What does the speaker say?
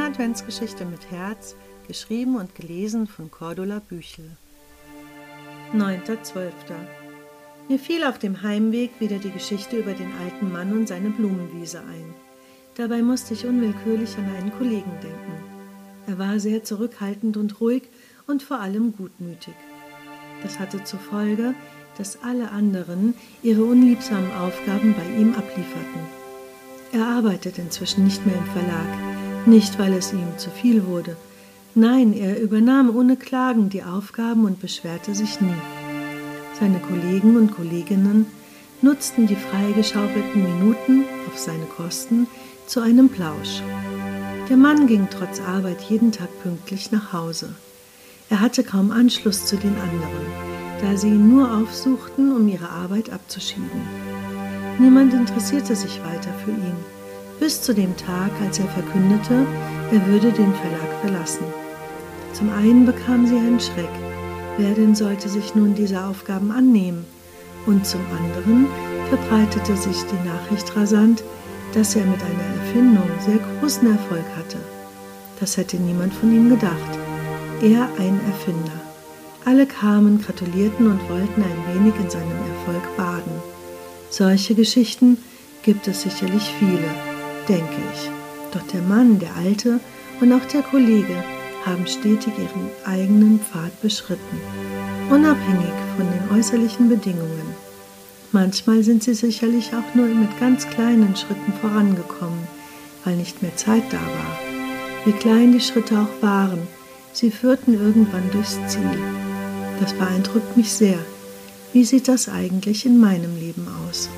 Adventsgeschichte mit Herz, geschrieben und gelesen von Cordula Büchel. 9.12. Mir fiel auf dem Heimweg wieder die Geschichte über den alten Mann und seine Blumenwiese ein. Dabei musste ich unwillkürlich an einen Kollegen denken. Er war sehr zurückhaltend und ruhig und vor allem gutmütig. Das hatte zur Folge, dass alle anderen ihre unliebsamen Aufgaben bei ihm ablieferten. Er arbeitet inzwischen nicht mehr im Verlag, nicht weil es ihm zu viel wurde. Nein, er übernahm ohne Klagen die Aufgaben und beschwerte sich nie. Seine Kollegen und Kolleginnen nutzten die freigeschaufelten Minuten auf seine Kosten zu einem Plausch. Der Mann ging trotz Arbeit jeden Tag pünktlich nach Hause. Er hatte kaum Anschluss zu den anderen da sie ihn nur aufsuchten, um ihre Arbeit abzuschieben. Niemand interessierte sich weiter für ihn, bis zu dem Tag, als er verkündete, er würde den Verlag verlassen. Zum einen bekam sie einen Schreck, wer denn sollte sich nun dieser Aufgaben annehmen, und zum anderen verbreitete sich die Nachricht rasant, dass er mit einer Erfindung sehr großen Erfolg hatte. Das hätte niemand von ihm gedacht. Er ein Erfinder. Alle kamen, gratulierten und wollten ein wenig in seinem Erfolg baden. Solche Geschichten gibt es sicherlich viele, denke ich. Doch der Mann, der Alte und auch der Kollege haben stetig ihren eigenen Pfad beschritten, unabhängig von den äußerlichen Bedingungen. Manchmal sind sie sicherlich auch nur mit ganz kleinen Schritten vorangekommen, weil nicht mehr Zeit da war. Wie klein die Schritte auch waren, sie führten irgendwann durchs Ziel. Das beeindruckt mich sehr. Wie sieht das eigentlich in meinem Leben aus?